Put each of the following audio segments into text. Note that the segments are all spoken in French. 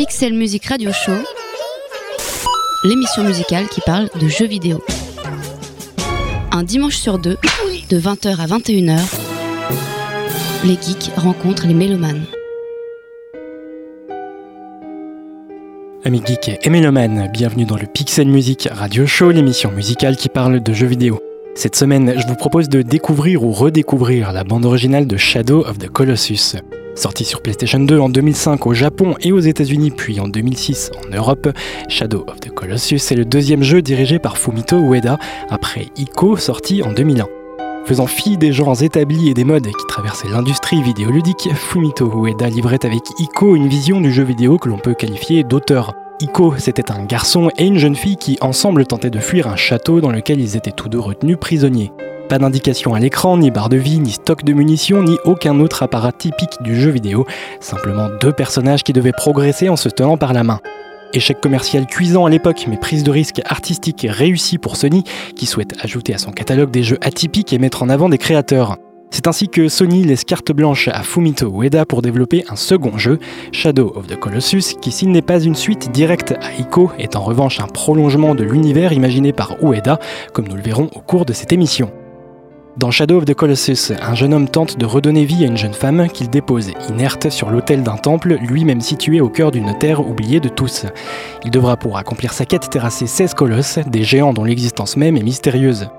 Pixel Music Radio Show, l'émission musicale qui parle de jeux vidéo. Un dimanche sur deux, de 20h à 21h, les geeks rencontrent les mélomanes. Amis geeks et mélomanes, bienvenue dans le Pixel Music Radio Show, l'émission musicale qui parle de jeux vidéo. Cette semaine, je vous propose de découvrir ou redécouvrir la bande originale de Shadow of the Colossus. Sorti sur PlayStation 2 en 2005 au Japon et aux États-Unis, puis en 2006 en Europe, Shadow of the Colossus est le deuxième jeu dirigé par Fumito Ueda après Ico sorti en 2001. Faisant fi des genres établis et des modes qui traversaient l'industrie vidéoludique, Fumito Ueda livrait avec Ico une vision du jeu vidéo que l'on peut qualifier d'auteur. Iko, c'était un garçon et une jeune fille qui ensemble tentaient de fuir un château dans lequel ils étaient tous deux retenus prisonniers. Pas d'indication à l'écran, ni barre de vie, ni stock de munitions, ni aucun autre apparat typique du jeu vidéo, simplement deux personnages qui devaient progresser en se tenant par la main. Échec commercial cuisant à l'époque, mais prise de risque artistique réussie pour Sony, qui souhaite ajouter à son catalogue des jeux atypiques et mettre en avant des créateurs. C'est ainsi que Sony laisse carte blanche à Fumito Ueda pour développer un second jeu, Shadow of the Colossus, qui s'il n'est pas une suite directe à Ico, est en revanche un prolongement de l'univers imaginé par Ueda, comme nous le verrons au cours de cette émission. Dans Shadow of the Colossus, un jeune homme tente de redonner vie à une jeune femme qu'il dépose inerte sur l'autel d'un temple, lui-même situé au cœur d'une terre oubliée de tous. Il devra pour accomplir sa quête terrasser 16 colosses, des géants dont l'existence même est mystérieuse.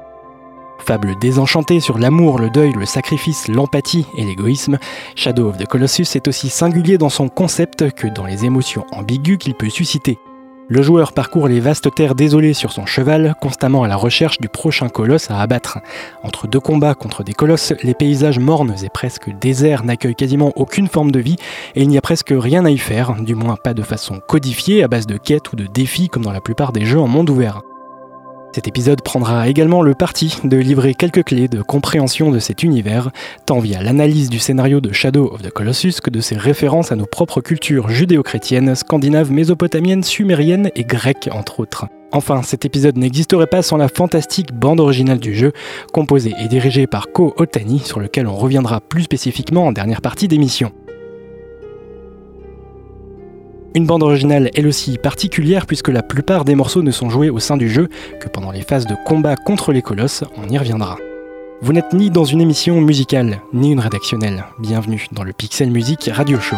Fable désenchantée sur l'amour, le deuil, le sacrifice, l'empathie et l'égoïsme, Shadow of the Colossus est aussi singulier dans son concept que dans les émotions ambiguës qu'il peut susciter. Le joueur parcourt les vastes terres désolées sur son cheval, constamment à la recherche du prochain colosse à abattre. Entre deux combats contre des colosses, les paysages mornes et presque déserts n'accueillent quasiment aucune forme de vie et il n'y a presque rien à y faire, du moins pas de façon codifiée à base de quêtes ou de défis comme dans la plupart des jeux en monde ouvert. Cet épisode prendra également le parti de livrer quelques clés de compréhension de cet univers, tant via l'analyse du scénario de Shadow of the Colossus que de ses références à nos propres cultures judéo-chrétiennes, scandinaves, mésopotamiennes, sumériennes et grecques entre autres. Enfin, cet épisode n'existerait pas sans la fantastique bande originale du jeu, composée et dirigée par Ko Otani, sur lequel on reviendra plus spécifiquement en dernière partie d'émission. Une bande originale elle aussi particulière puisque la plupart des morceaux ne sont joués au sein du jeu que pendant les phases de combat contre les colosses, on y reviendra. Vous n'êtes ni dans une émission musicale, ni une rédactionnelle. Bienvenue dans le Pixel Music Radio Show.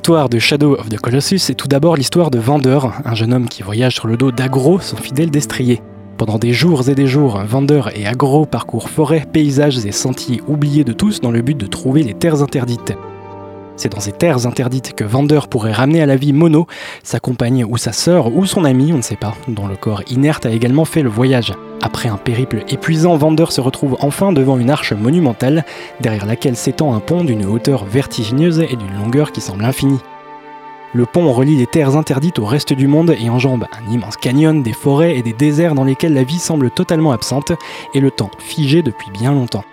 L'histoire de Shadow of the Colossus est tout d'abord l'histoire de Vander, un jeune homme qui voyage sur le dos d'Agro, son fidèle destrier. Pendant des jours et des jours, Vander et Agro parcourent forêts, paysages et sentiers oubliés de tous dans le but de trouver les terres interdites. C'est dans ces terres interdites que Vander pourrait ramener à la vie Mono, sa compagne ou sa sœur ou son ami, on ne sait pas, dont le corps inerte a également fait le voyage. Après un périple épuisant, Vander se retrouve enfin devant une arche monumentale, derrière laquelle s'étend un pont d'une hauteur vertigineuse et d'une longueur qui semble infinie. Le pont relie les terres interdites au reste du monde et enjambe un immense canyon, des forêts et des déserts dans lesquels la vie semble totalement absente et le temps figé depuis bien longtemps.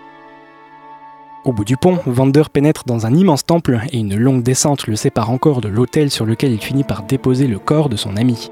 Au bout du pont, Vander pénètre dans un immense temple et une longue descente le sépare encore de l'autel sur lequel il finit par déposer le corps de son ami.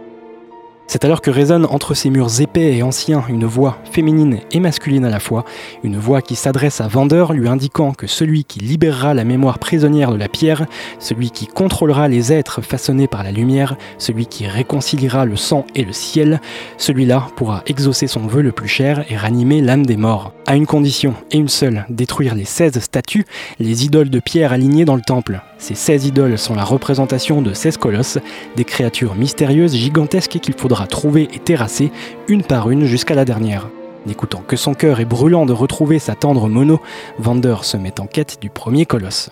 C'est alors que résonne entre ces murs épais et anciens une voix féminine et masculine à la fois, une voix qui s'adresse à Vander lui indiquant que celui qui libérera la mémoire prisonnière de la pierre, celui qui contrôlera les êtres façonnés par la lumière, celui qui réconciliera le sang et le ciel, celui-là pourra exaucer son vœu le plus cher et ranimer l'âme des morts. À une condition, et une seule, détruire les 16 statues, les idoles de pierre alignées dans le temple. Ces 16 idoles sont la représentation de 16 colosses, des créatures mystérieuses gigantesques qu'il faudra trouver et terrasser une par une jusqu'à la dernière. N'écoutant que son cœur est brûlant de retrouver sa tendre mono, Vander se met en quête du premier colosse.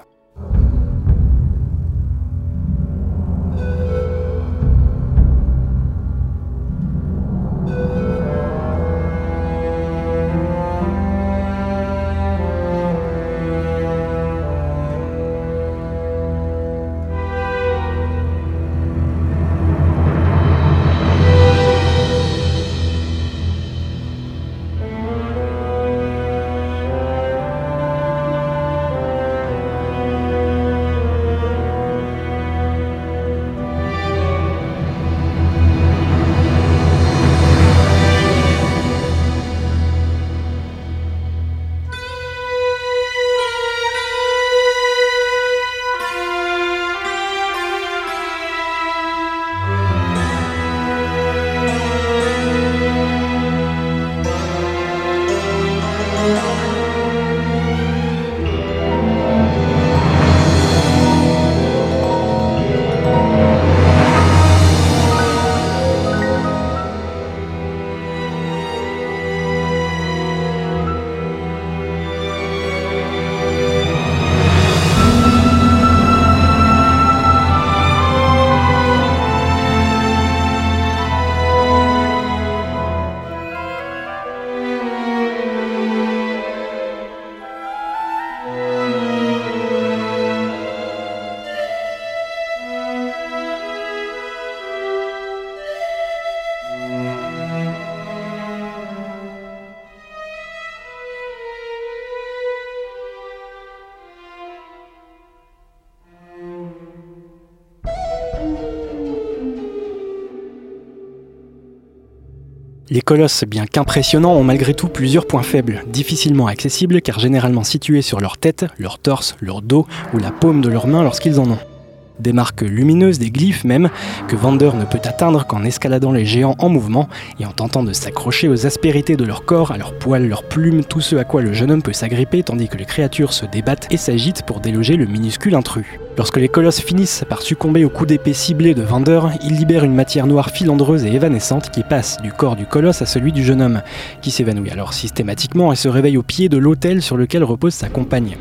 Les colosses, bien qu'impressionnants, ont malgré tout plusieurs points faibles, difficilement accessibles car généralement situés sur leur tête, leur torse, leur dos ou la paume de leurs mains lorsqu'ils en ont. Des marques lumineuses, des glyphes même, que Vander ne peut atteindre qu'en escaladant les géants en mouvement et en tentant de s'accrocher aux aspérités de leur corps, à leurs poils, leurs plumes, tout ce à quoi le jeune homme peut s'agripper tandis que les créatures se débattent et s'agitent pour déloger le minuscule intrus. Lorsque les colosses finissent par succomber au coup d'épée ciblé de Vander, ils libèrent une matière noire filandreuse et évanescente qui passe du corps du colosse à celui du jeune homme, qui s'évanouit alors systématiquement et se réveille au pied de l'autel sur lequel repose sa compagne.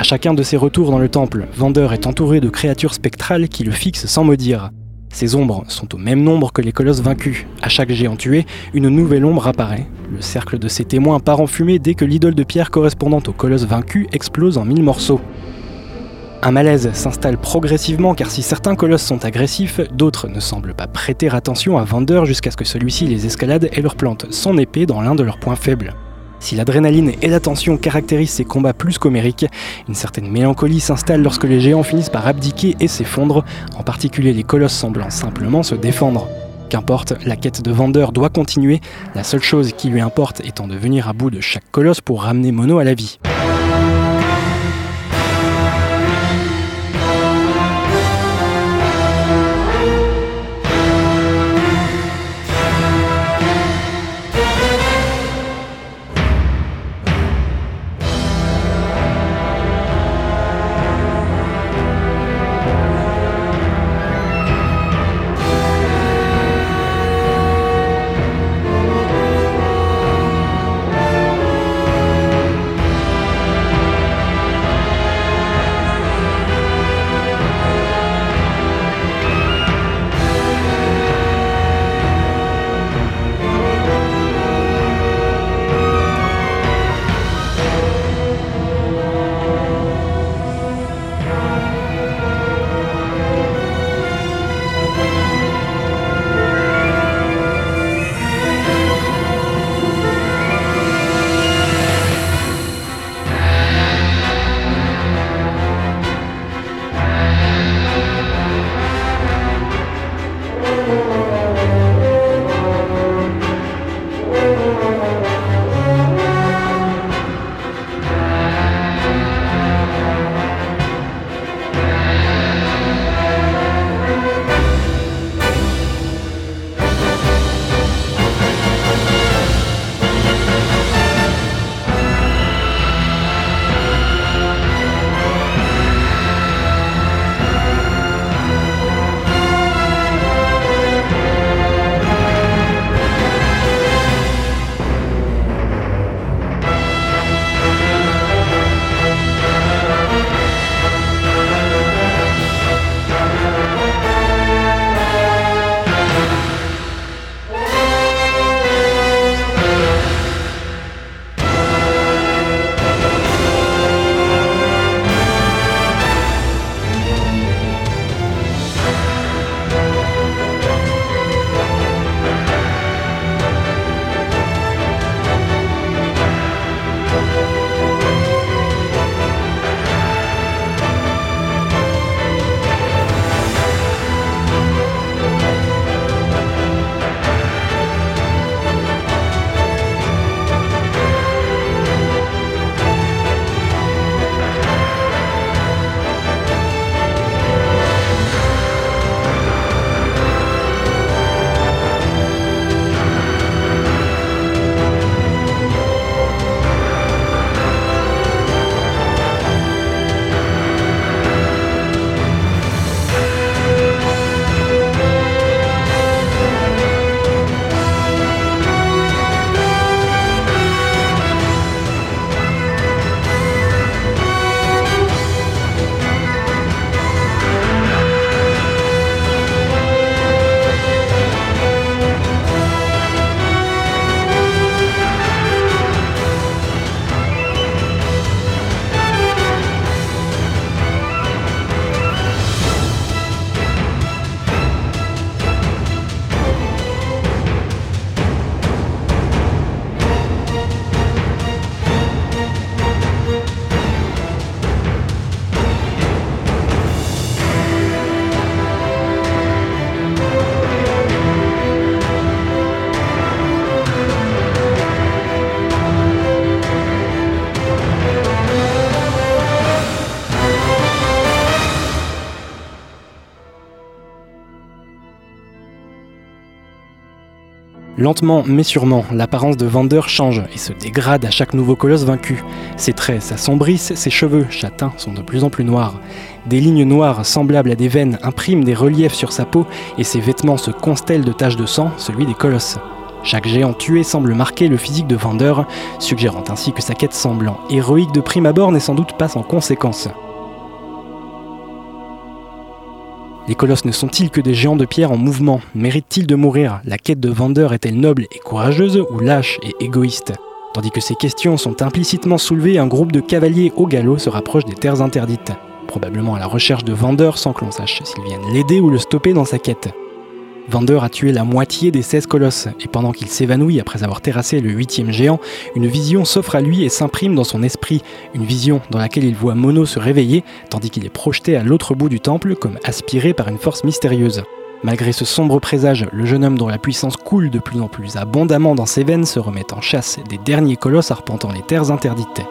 À chacun de ses retours dans le temple, Vander est entouré de créatures spectrales qui le fixent sans maudire. Ces ombres sont au même nombre que les colosses vaincus. À chaque géant tué, une nouvelle ombre apparaît. Le cercle de ses témoins part en fumée dès que l'idole de pierre correspondante au colosse vaincu explose en mille morceaux. Un malaise s'installe progressivement car si certains colosses sont agressifs, d'autres ne semblent pas prêter attention à Vander jusqu'à ce que celui-ci les escalade et leur plante son épée dans l'un de leurs points faibles. Si l'adrénaline et la tension caractérisent ces combats plus qu'homériques, une certaine mélancolie s'installe lorsque les géants finissent par abdiquer et s'effondrent, en particulier les colosses semblant simplement se défendre. Qu'importe, la quête de vendeur doit continuer, la seule chose qui lui importe étant de venir à bout de chaque colosse pour ramener Mono à la vie. Lentement mais sûrement, l'apparence de Vander change et se dégrade à chaque nouveau colosse vaincu. Ses traits s'assombrissent, ses cheveux, châtains, sont de plus en plus noirs. Des lignes noires semblables à des veines impriment des reliefs sur sa peau et ses vêtements se constellent de taches de sang, celui des colosses. Chaque géant tué semble marquer le physique de Vander, suggérant ainsi que sa quête semblant héroïque de prime abord n'est sans doute pas sans conséquence. Les colosses ne sont-ils que des géants de pierre en mouvement? Méritent-ils de mourir? La quête de Vander est-elle noble et courageuse ou lâche et égoïste? Tandis que ces questions sont implicitement soulevées, un groupe de cavaliers au galop se rapproche des terres interdites, probablement à la recherche de Vander sans que l'on sache s'ils viennent l'aider ou le stopper dans sa quête. Vander a tué la moitié des 16 colosses, et pendant qu'il s'évanouit après avoir terrassé le huitième géant, une vision s'offre à lui et s'imprime dans son esprit, une vision dans laquelle il voit Mono se réveiller, tandis qu'il est projeté à l'autre bout du temple comme aspiré par une force mystérieuse. Malgré ce sombre présage, le jeune homme dont la puissance coule de plus en plus abondamment dans ses veines se remet en chasse des derniers colosses arpentant les terres interdites.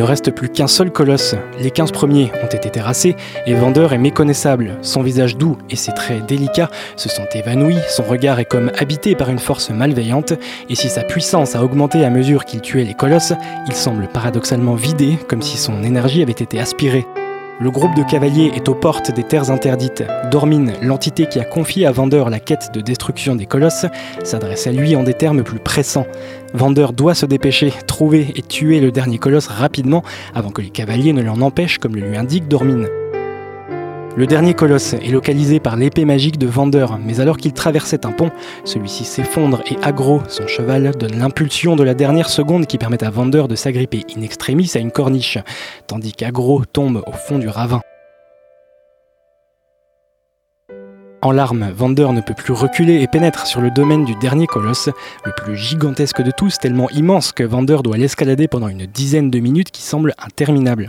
Ne reste plus qu'un seul colosse. Les 15 premiers ont été terrassés et Vander est méconnaissable. Son visage doux et ses traits délicats se sont évanouis, son regard est comme habité par une force malveillante, et si sa puissance a augmenté à mesure qu'il tuait les colosses, il semble paradoxalement vidé, comme si son énergie avait été aspirée. Le groupe de cavaliers est aux portes des terres interdites. Dormine, l'entité qui a confié à Vander la quête de destruction des colosses, s'adresse à lui en des termes plus pressants. Vander doit se dépêcher, trouver et tuer le dernier colosse rapidement avant que les cavaliers ne l'en empêchent comme le lui indique Dormine. Le dernier colosse est localisé par l'épée magique de Vander, mais alors qu'il traversait un pont, celui-ci s'effondre et Agro, son cheval, donne l'impulsion de la dernière seconde qui permet à Vander de s'agripper in extremis à une corniche, tandis qu'Agro tombe au fond du ravin. En larmes, Vander ne peut plus reculer et pénètre sur le domaine du dernier colosse, le plus gigantesque de tous, tellement immense que Vander doit l'escalader pendant une dizaine de minutes qui semblent interminables.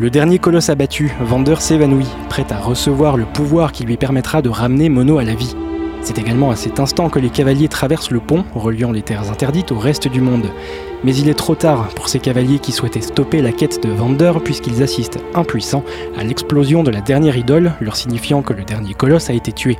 Le dernier colosse abattu, Vander s'évanouit, prêt à recevoir le pouvoir qui lui permettra de ramener Mono à la vie. C'est également à cet instant que les cavaliers traversent le pont, reliant les terres interdites au reste du monde. Mais il est trop tard pour ces cavaliers qui souhaitaient stopper la quête de Vander puisqu'ils assistent, impuissants, à l'explosion de la dernière idole, leur signifiant que le dernier colosse a été tué.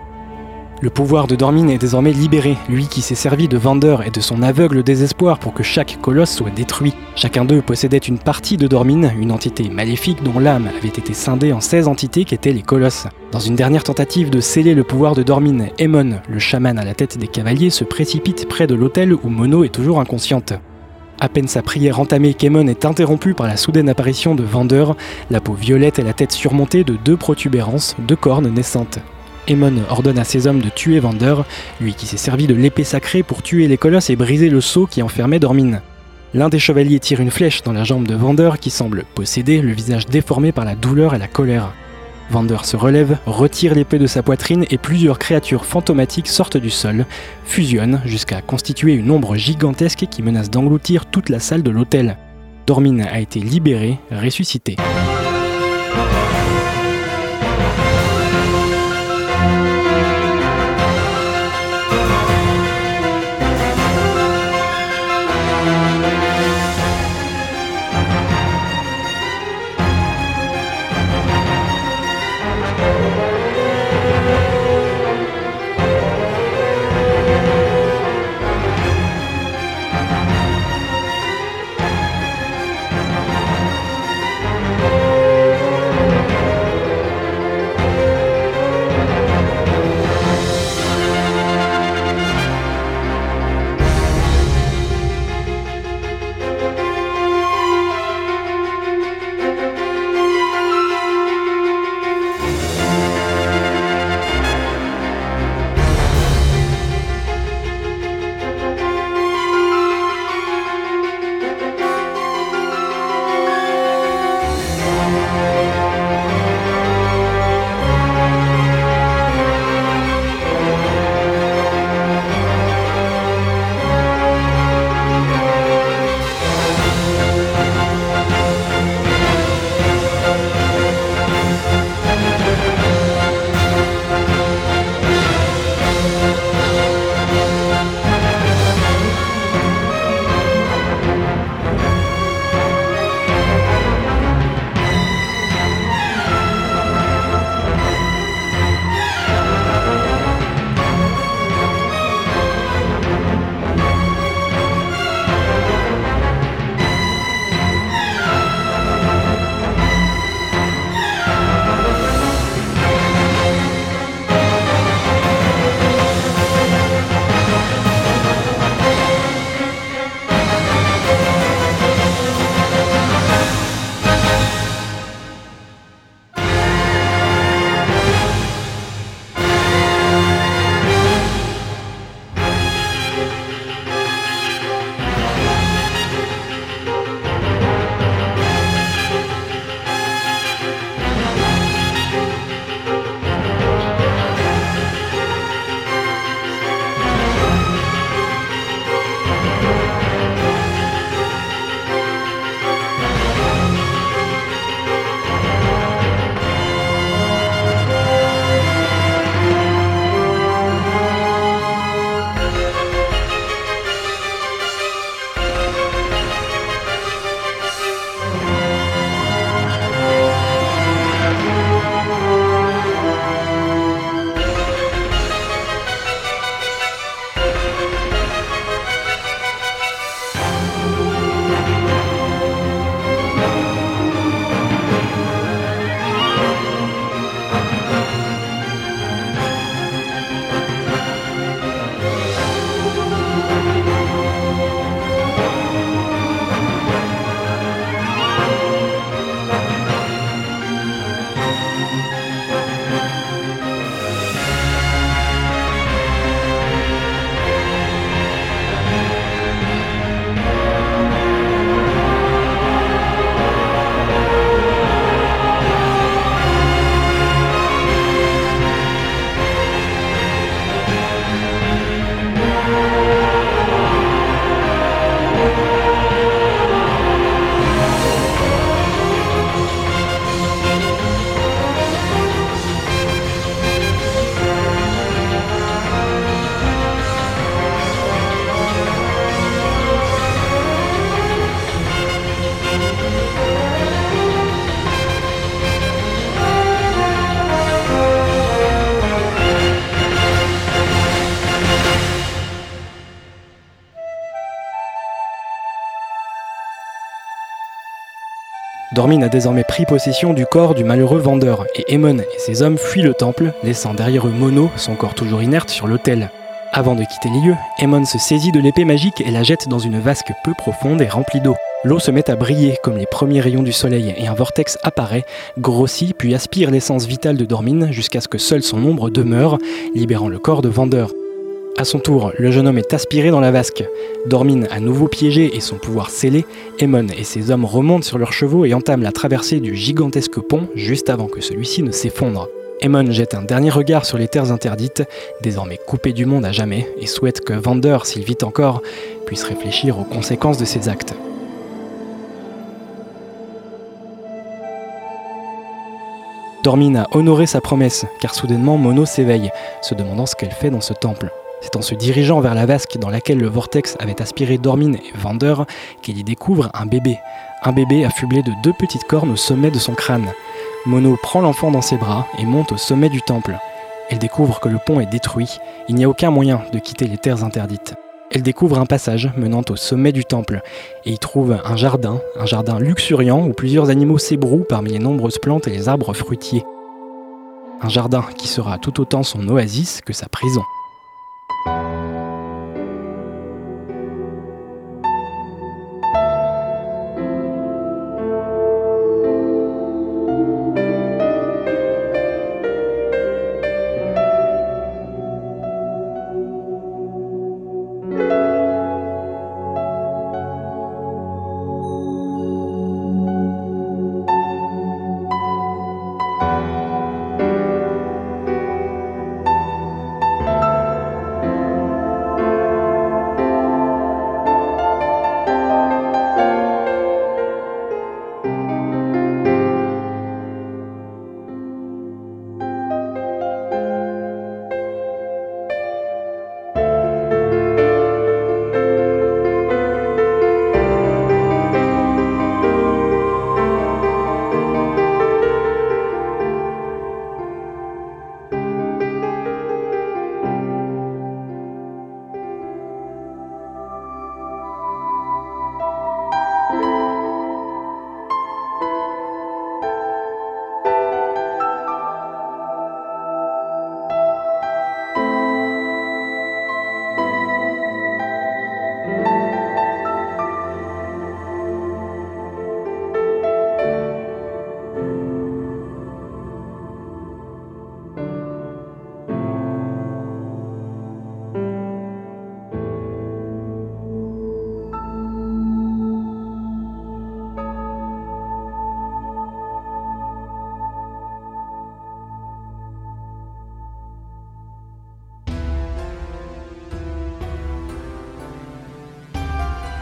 Le pouvoir de Dormine est désormais libéré, lui qui s'est servi de Vander et de son aveugle désespoir pour que chaque colosse soit détruit. Chacun d'eux possédait une partie de Dormine, une entité maléfique dont l'âme avait été scindée en 16 entités qu'étaient les colosses. Dans une dernière tentative de sceller le pouvoir de Dormine, Emon, le chaman à la tête des cavaliers, se précipite près de l'hôtel où Mono est toujours inconsciente. À peine sa prière entamée, Kemon est interrompue par la soudaine apparition de Vander, la peau violette et la tête surmontée de deux protubérances, deux cornes naissantes. Aemon ordonne à ses hommes de tuer Vander, lui qui s'est servi de l'épée sacrée pour tuer les colosses et briser le sceau qui enfermait Dormine. L'un des chevaliers tire une flèche dans la jambe de Vander qui semble posséder le visage déformé par la douleur et la colère. Vander se relève, retire l'épée de sa poitrine et plusieurs créatures fantomatiques sortent du sol, fusionnent jusqu'à constituer une ombre gigantesque qui menace d'engloutir toute la salle de l'hôtel. Dormine a été libéré, ressuscité. Dormin a désormais pris possession du corps du malheureux vendeur, et Aemon et ses hommes fuient le temple, laissant derrière eux Mono, son corps toujours inerte, sur l'autel. Avant de quitter les lieux, Aemon se saisit de l'épée magique et la jette dans une vasque peu profonde et remplie d'eau. L'eau se met à briller comme les premiers rayons du soleil et un vortex apparaît, grossit puis aspire l'essence vitale de Dormin jusqu'à ce que seule son ombre demeure, libérant le corps de Vendeur. À son tour, le jeune homme est aspiré dans la vasque. Dormin à nouveau piégé et son pouvoir scellé, Aemon et ses hommes remontent sur leurs chevaux et entament la traversée du gigantesque pont juste avant que celui-ci ne s'effondre. Aemon jette un dernier regard sur les terres interdites, désormais coupées du monde à jamais, et souhaite que Vander, s'il vit encore, puisse réfléchir aux conséquences de ses actes. Dormin a honoré sa promesse, car soudainement Mono s'éveille, se demandant ce qu'elle fait dans ce temple. C'est en se dirigeant vers la vasque dans laquelle le vortex avait aspiré Dormin et Vander qu'il y découvre un bébé. Un bébé affublé de deux petites cornes au sommet de son crâne. Mono prend l'enfant dans ses bras et monte au sommet du temple. Elle découvre que le pont est détruit, il n'y a aucun moyen de quitter les terres interdites. Elle découvre un passage menant au sommet du temple et y trouve un jardin, un jardin luxuriant où plusieurs animaux s'ébrouent parmi les nombreuses plantes et les arbres fruitiers. Un jardin qui sera tout autant son oasis que sa prison. thank you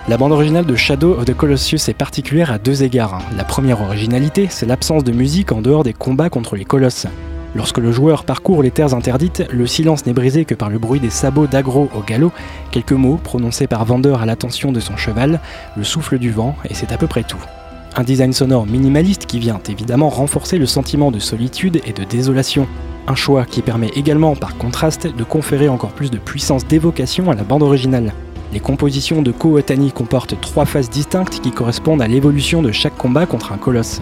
La bande originale de Shadow of the Colossus est particulière à deux égards. La première originalité, c'est l'absence de musique en dehors des combats contre les colosses. Lorsque le joueur parcourt les terres interdites, le silence n'est brisé que par le bruit des sabots d'agro au galop, quelques mots prononcés par Vendeur à l'attention de son cheval, le souffle du vent, et c'est à peu près tout. Un design sonore minimaliste qui vient évidemment renforcer le sentiment de solitude et de désolation. Un choix qui permet également, par contraste, de conférer encore plus de puissance d'évocation à la bande originale. Les compositions de Ko Otani comportent trois phases distinctes qui correspondent à l'évolution de chaque combat contre un colosse.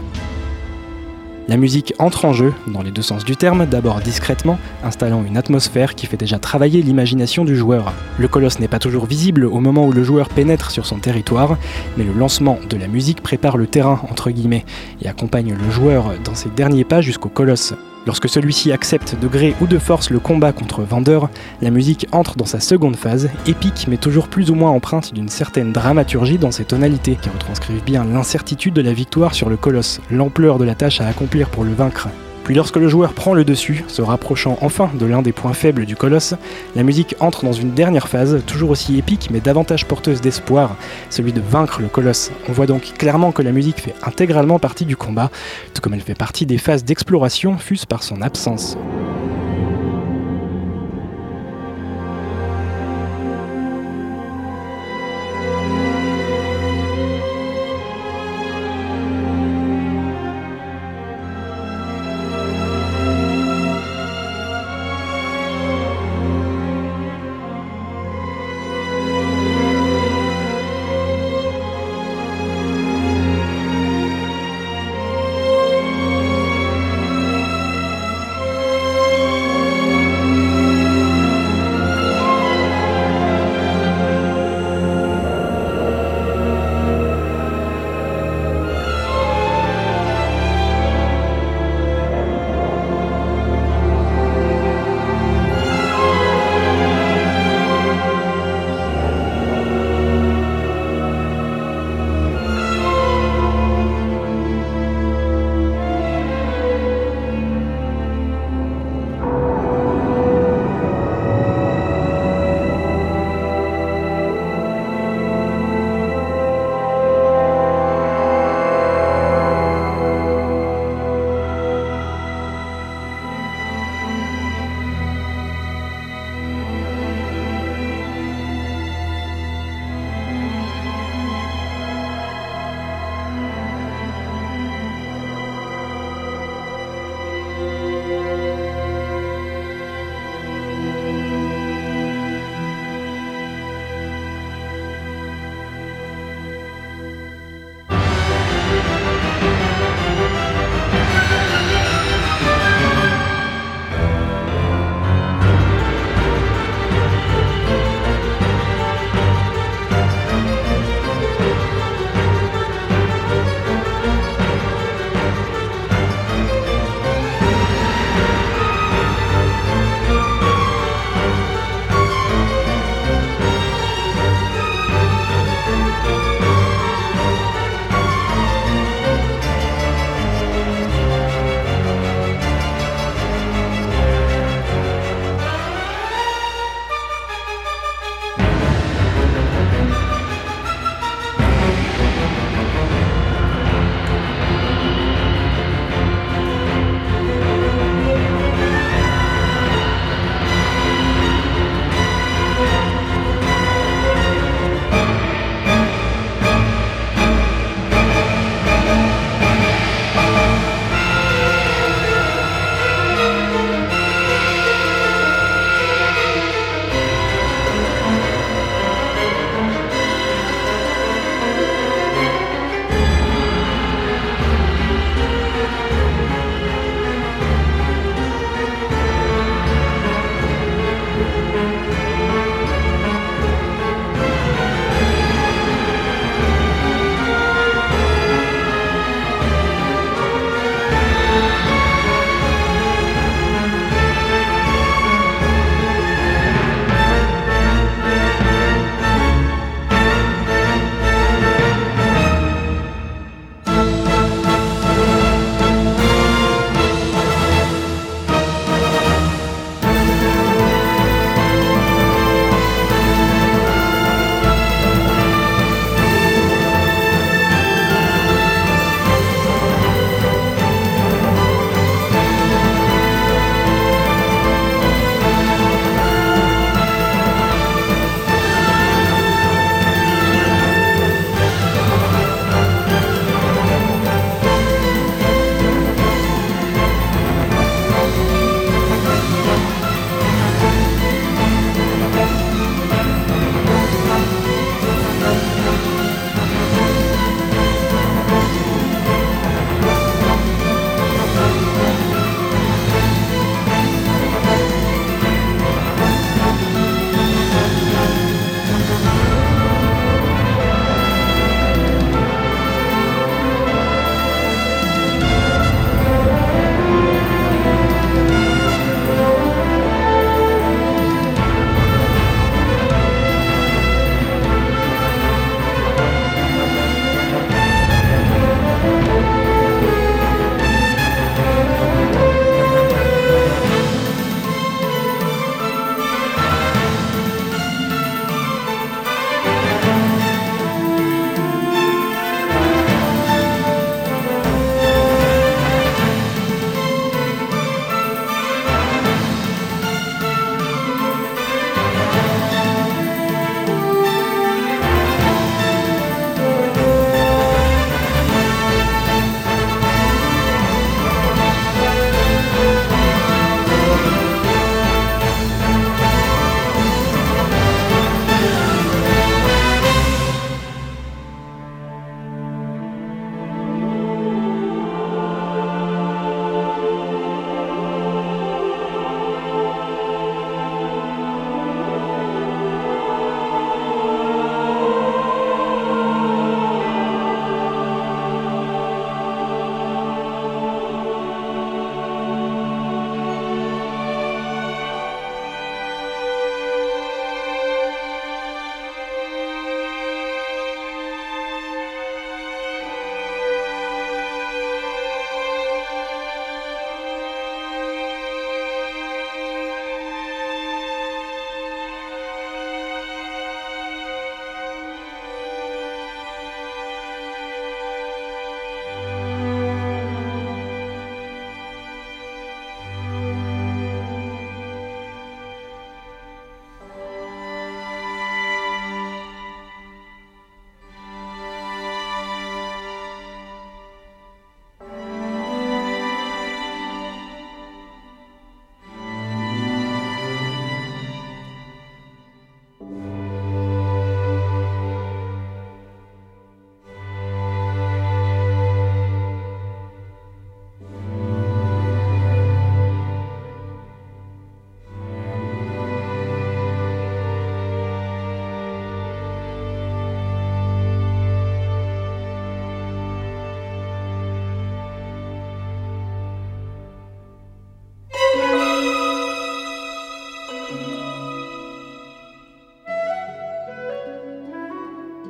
La musique entre en jeu, dans les deux sens du terme, d'abord discrètement, installant une atmosphère qui fait déjà travailler l'imagination du joueur. Le colosse n'est pas toujours visible au moment où le joueur pénètre sur son territoire, mais le lancement de la musique prépare le terrain, entre guillemets, et accompagne le joueur dans ses derniers pas jusqu'au colosse. Lorsque celui-ci accepte de gré ou de force le combat contre Vendeur, la musique entre dans sa seconde phase, épique mais toujours plus ou moins empreinte d'une certaine dramaturgie dans ses tonalités, qui retranscrivent bien l'incertitude de la victoire sur le colosse, l'ampleur de la tâche à accomplir pour le vaincre. Puis lorsque le joueur prend le dessus, se rapprochant enfin de l'un des points faibles du colosse, la musique entre dans une dernière phase, toujours aussi épique mais davantage porteuse d'espoir, celui de vaincre le colosse. On voit donc clairement que la musique fait intégralement partie du combat, tout comme elle fait partie des phases d'exploration fût-ce par son absence.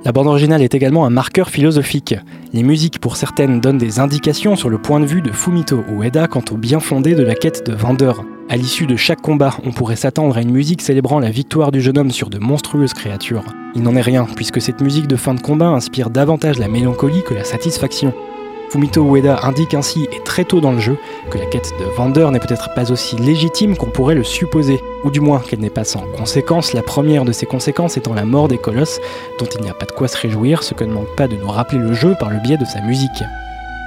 La bande originale est également un marqueur philosophique. Les musiques pour certaines donnent des indications sur le point de vue de Fumito Ueda quant au bien fondé de la quête de vendeur. À l'issue de chaque combat, on pourrait s'attendre à une musique célébrant la victoire du jeune homme sur de monstrueuses créatures. Il n'en est rien, puisque cette musique de fin de combat inspire davantage la mélancolie que la satisfaction. Fumito Ueda indique ainsi, et très tôt dans le jeu, que la quête de vendeur n'est peut-être pas aussi légitime qu'on pourrait le supposer, ou du moins qu'elle n'est pas sans conséquences, la première de ces conséquences étant la mort des colosses, dont il n'y a pas de quoi se réjouir, ce que ne manque pas de nous rappeler le jeu par le biais de sa musique.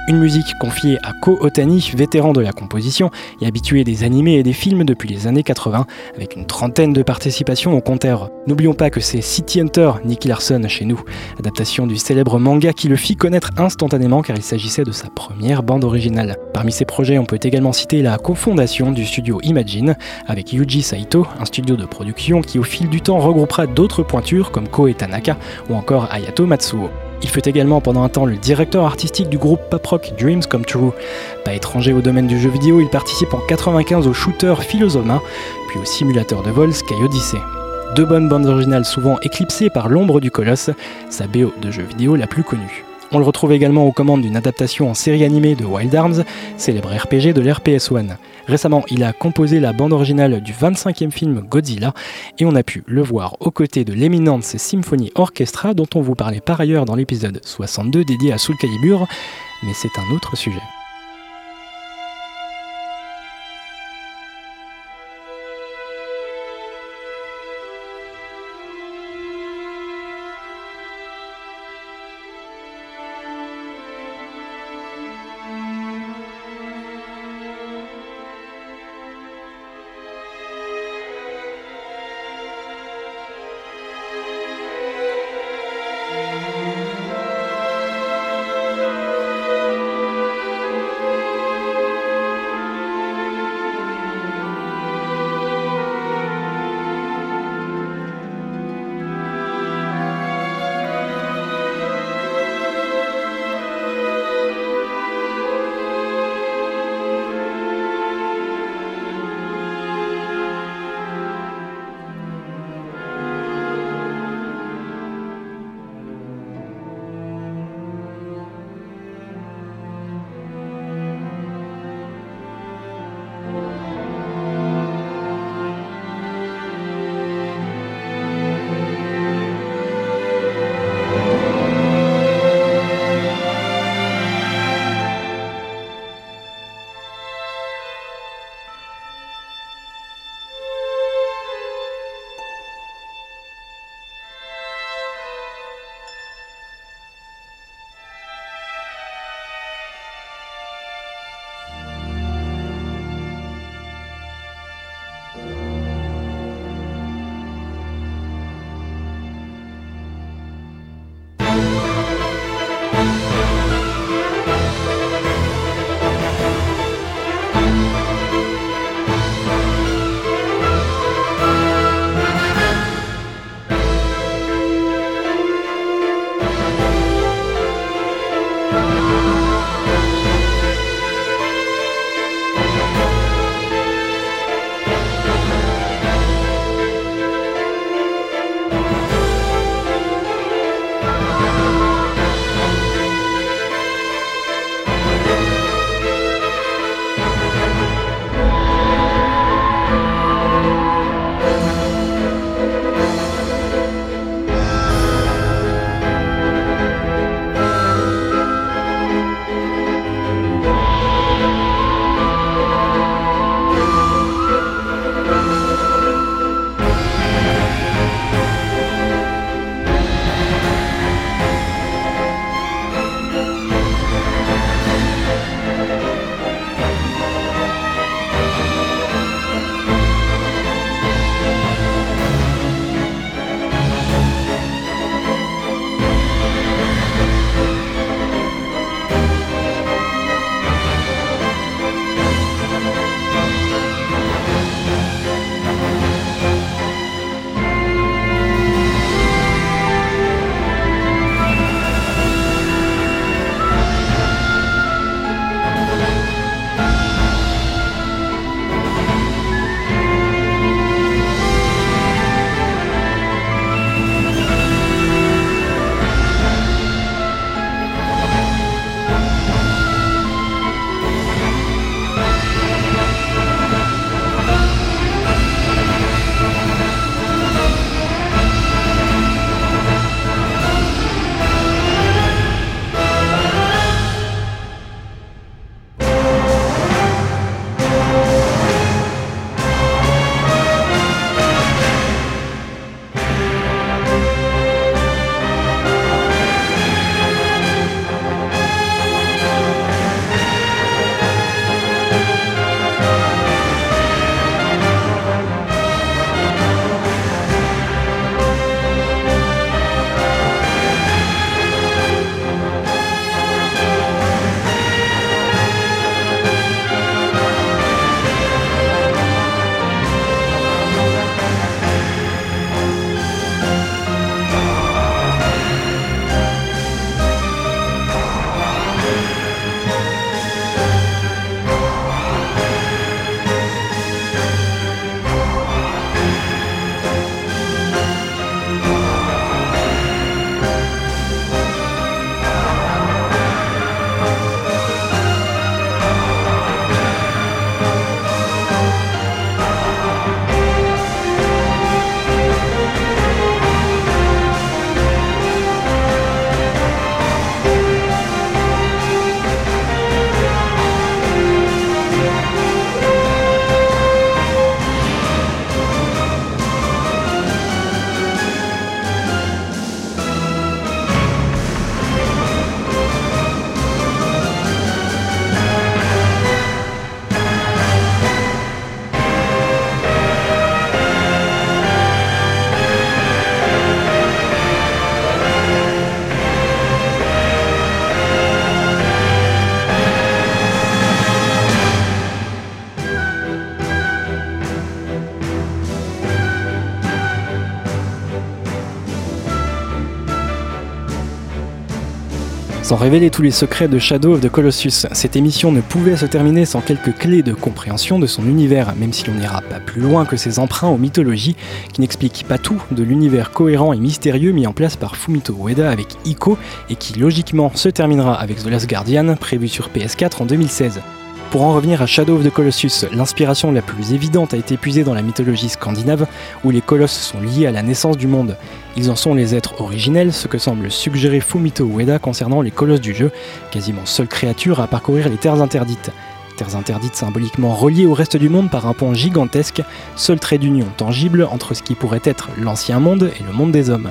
Une musique confiée à Ko Otani, vétéran de la composition et habitué des animés et des films depuis les années 80, avec une trentaine de participations au compteur. N'oublions pas que c'est City Hunter, Nicky Larson chez nous, adaptation du célèbre manga qui le fit connaître instantanément car il s'agissait de sa première bande originale. Parmi ses projets, on peut également citer la cofondation du studio Imagine avec Yuji Saito, un studio de production qui au fil du temps regroupera d'autres pointures comme Koe Tanaka ou encore Ayato Matsuo. Il fut également pendant un temps le directeur artistique du groupe pop rock Dreams Come True. Pas étranger au domaine du jeu vidéo, il participe en 95 au shooter Philosoma, puis au simulateur de vol Sky Odyssey. Deux bonnes bandes originales souvent éclipsées par l'ombre du colosse, sa BO de jeu vidéo la plus connue. On le retrouve également aux commandes d'une adaptation en série animée de Wild Arms, célèbre RPG de l'RPS 1. Récemment, il a composé la bande originale du 25e film Godzilla et on a pu le voir aux côtés de l'Eminence Symphony Orchestra dont on vous parlait par ailleurs dans l'épisode 62 dédié à Soul Calibur, mais c'est un autre sujet. Sans révéler tous les secrets de Shadow of the Colossus, cette émission ne pouvait se terminer sans quelques clés de compréhension de son univers, même si l'on n'ira pas plus loin que ses emprunts aux mythologies, qui n'expliquent pas tout de l'univers cohérent et mystérieux mis en place par Fumito Ueda avec Ico, et qui logiquement se terminera avec The Last Guardian, prévu sur PS4 en 2016. Pour en revenir à Shadow of the Colossus, l'inspiration la plus évidente a été puisée dans la mythologie scandinave, où les colosses sont liés à la naissance du monde. Ils en sont les êtres originels, ce que semble suggérer Fumito Ueda concernant les colosses du jeu, quasiment seule créature à parcourir les terres interdites. Terres interdites symboliquement reliées au reste du monde par un pont gigantesque, seul trait d'union tangible entre ce qui pourrait être l'ancien monde et le monde des hommes.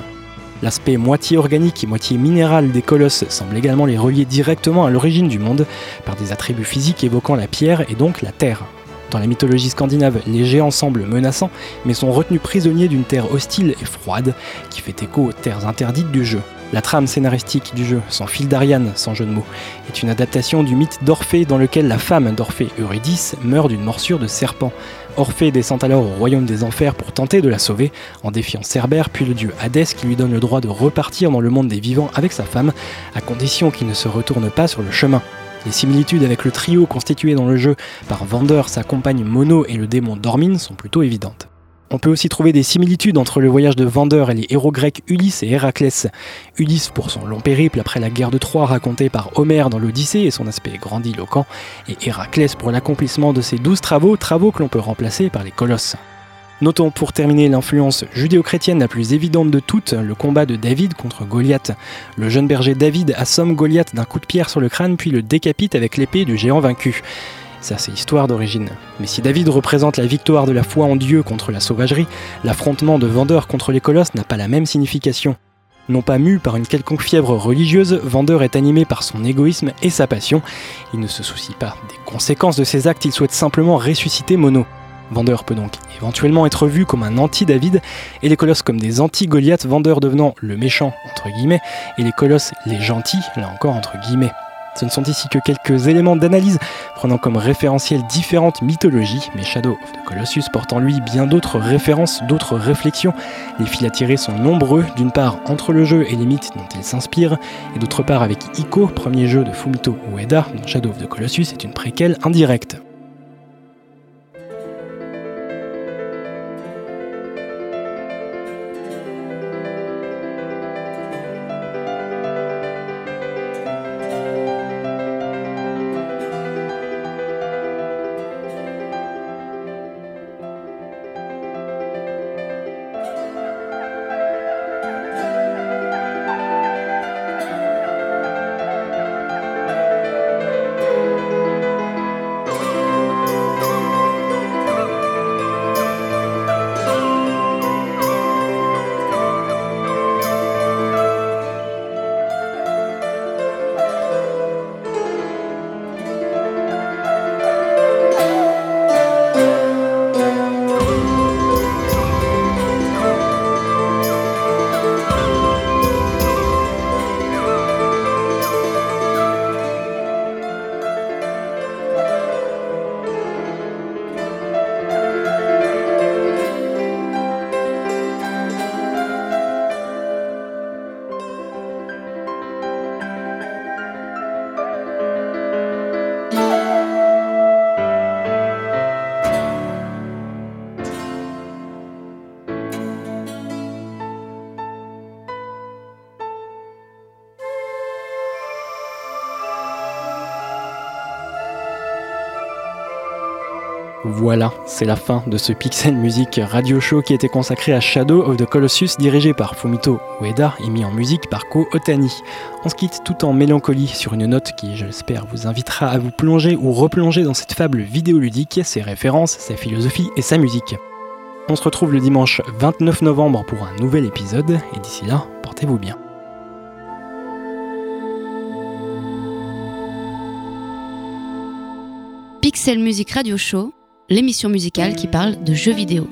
L'aspect moitié organique et moitié minéral des colosses semble également les relier directement à l'origine du monde par des attributs physiques évoquant la pierre et donc la terre. Dans la mythologie scandinave, les géants semblent menaçants, mais sont retenus prisonniers d'une terre hostile et froide qui fait écho aux terres interdites du jeu. La trame scénaristique du jeu, sans fil d'Ariane, sans jeu de mots, est une adaptation du mythe d'Orphée dans lequel la femme d'Orphée, Eurydice, meurt d'une morsure de serpent. Orphée descend alors au royaume des enfers pour tenter de la sauver, en défiant Cerbère puis le dieu Hadès qui lui donne le droit de repartir dans le monde des vivants avec sa femme, à condition qu'il ne se retourne pas sur le chemin. Les similitudes avec le trio constitué dans le jeu par Vander, sa compagne Mono et le démon Dormin sont plutôt évidentes. On peut aussi trouver des similitudes entre le voyage de Vander et les héros grecs Ulysse et Héraclès. Ulysse pour son long périple après la guerre de Troie racontée par Homère dans l'Odyssée et son aspect grandiloquent, et Héraclès pour l'accomplissement de ses douze travaux, travaux que l'on peut remplacer par les colosses. Notons pour terminer l'influence judéo-chrétienne la plus évidente de toutes, le combat de David contre Goliath. Le jeune berger David assomme Goliath d'un coup de pierre sur le crâne puis le décapite avec l'épée du géant vaincu. Ça, c'est histoire d'origine. Mais si David représente la victoire de la foi en Dieu contre la sauvagerie, l'affrontement de Vendeur contre les colosses n'a pas la même signification. Non pas mu par une quelconque fièvre religieuse, Vendeur est animé par son égoïsme et sa passion. Il ne se soucie pas des conséquences de ses actes, il souhaite simplement ressusciter Mono. Vendeur peut donc éventuellement être vu comme un anti-David, et les colosses comme des anti-Goliath, Vendeur devenant le méchant, entre guillemets, et les colosses les gentils, là encore entre guillemets. Ce ne sont ici que quelques éléments d'analyse prenant comme référentiel différentes mythologies, mais Shadow of the Colossus porte en lui bien d'autres références, d'autres réflexions. Les fils à tirer sont nombreux, d'une part entre le jeu et les mythes dont il s'inspire, et d'autre part avec Ico, premier jeu de Fumito Ueda, dont Shadow of the Colossus est une préquelle indirecte. Voilà, c'est la fin de ce Pixel Music radio show qui était consacré à Shadow of the Colossus dirigé par Fumito Ueda et mis en musique par Ko Otani. On se quitte tout en mélancolie sur une note qui, je l'espère, vous invitera à vous plonger ou replonger dans cette fable vidéoludique, ses références, sa philosophie et sa musique. On se retrouve le dimanche 29 novembre pour un nouvel épisode et d'ici là, portez-vous bien. Pixel Music Radio Show l'émission musicale qui parle de jeux vidéo.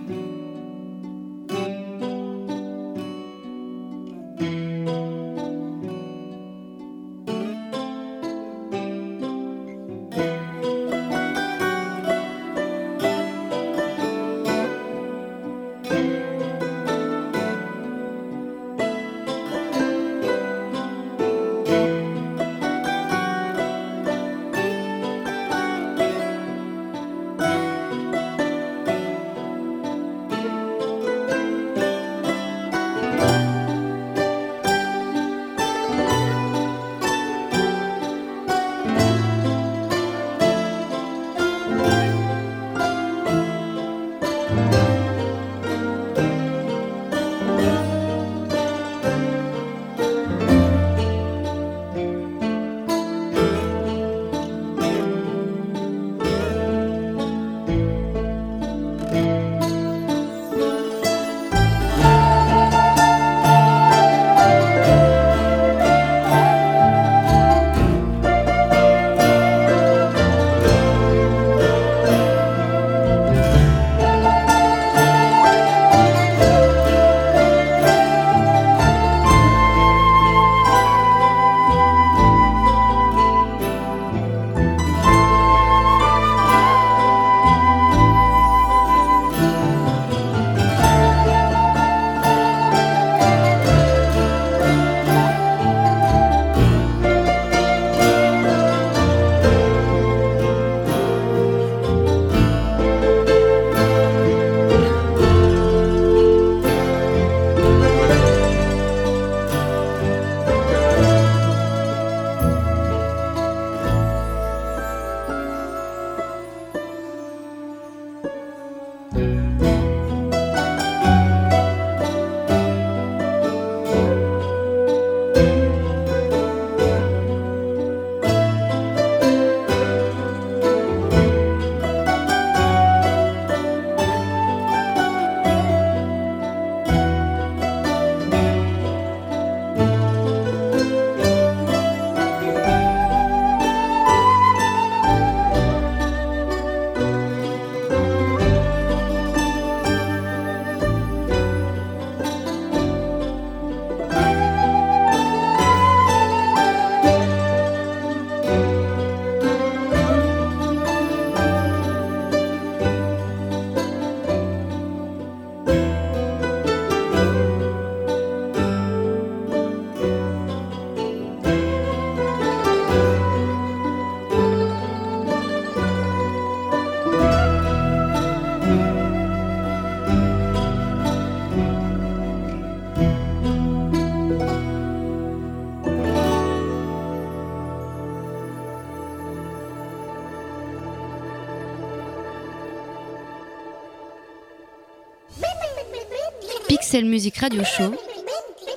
Pixel Music Radio Show,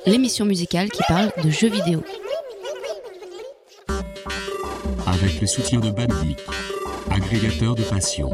l'émission musicale qui parle de jeux vidéo. Avec le soutien de Bandic, agrégateur de passion.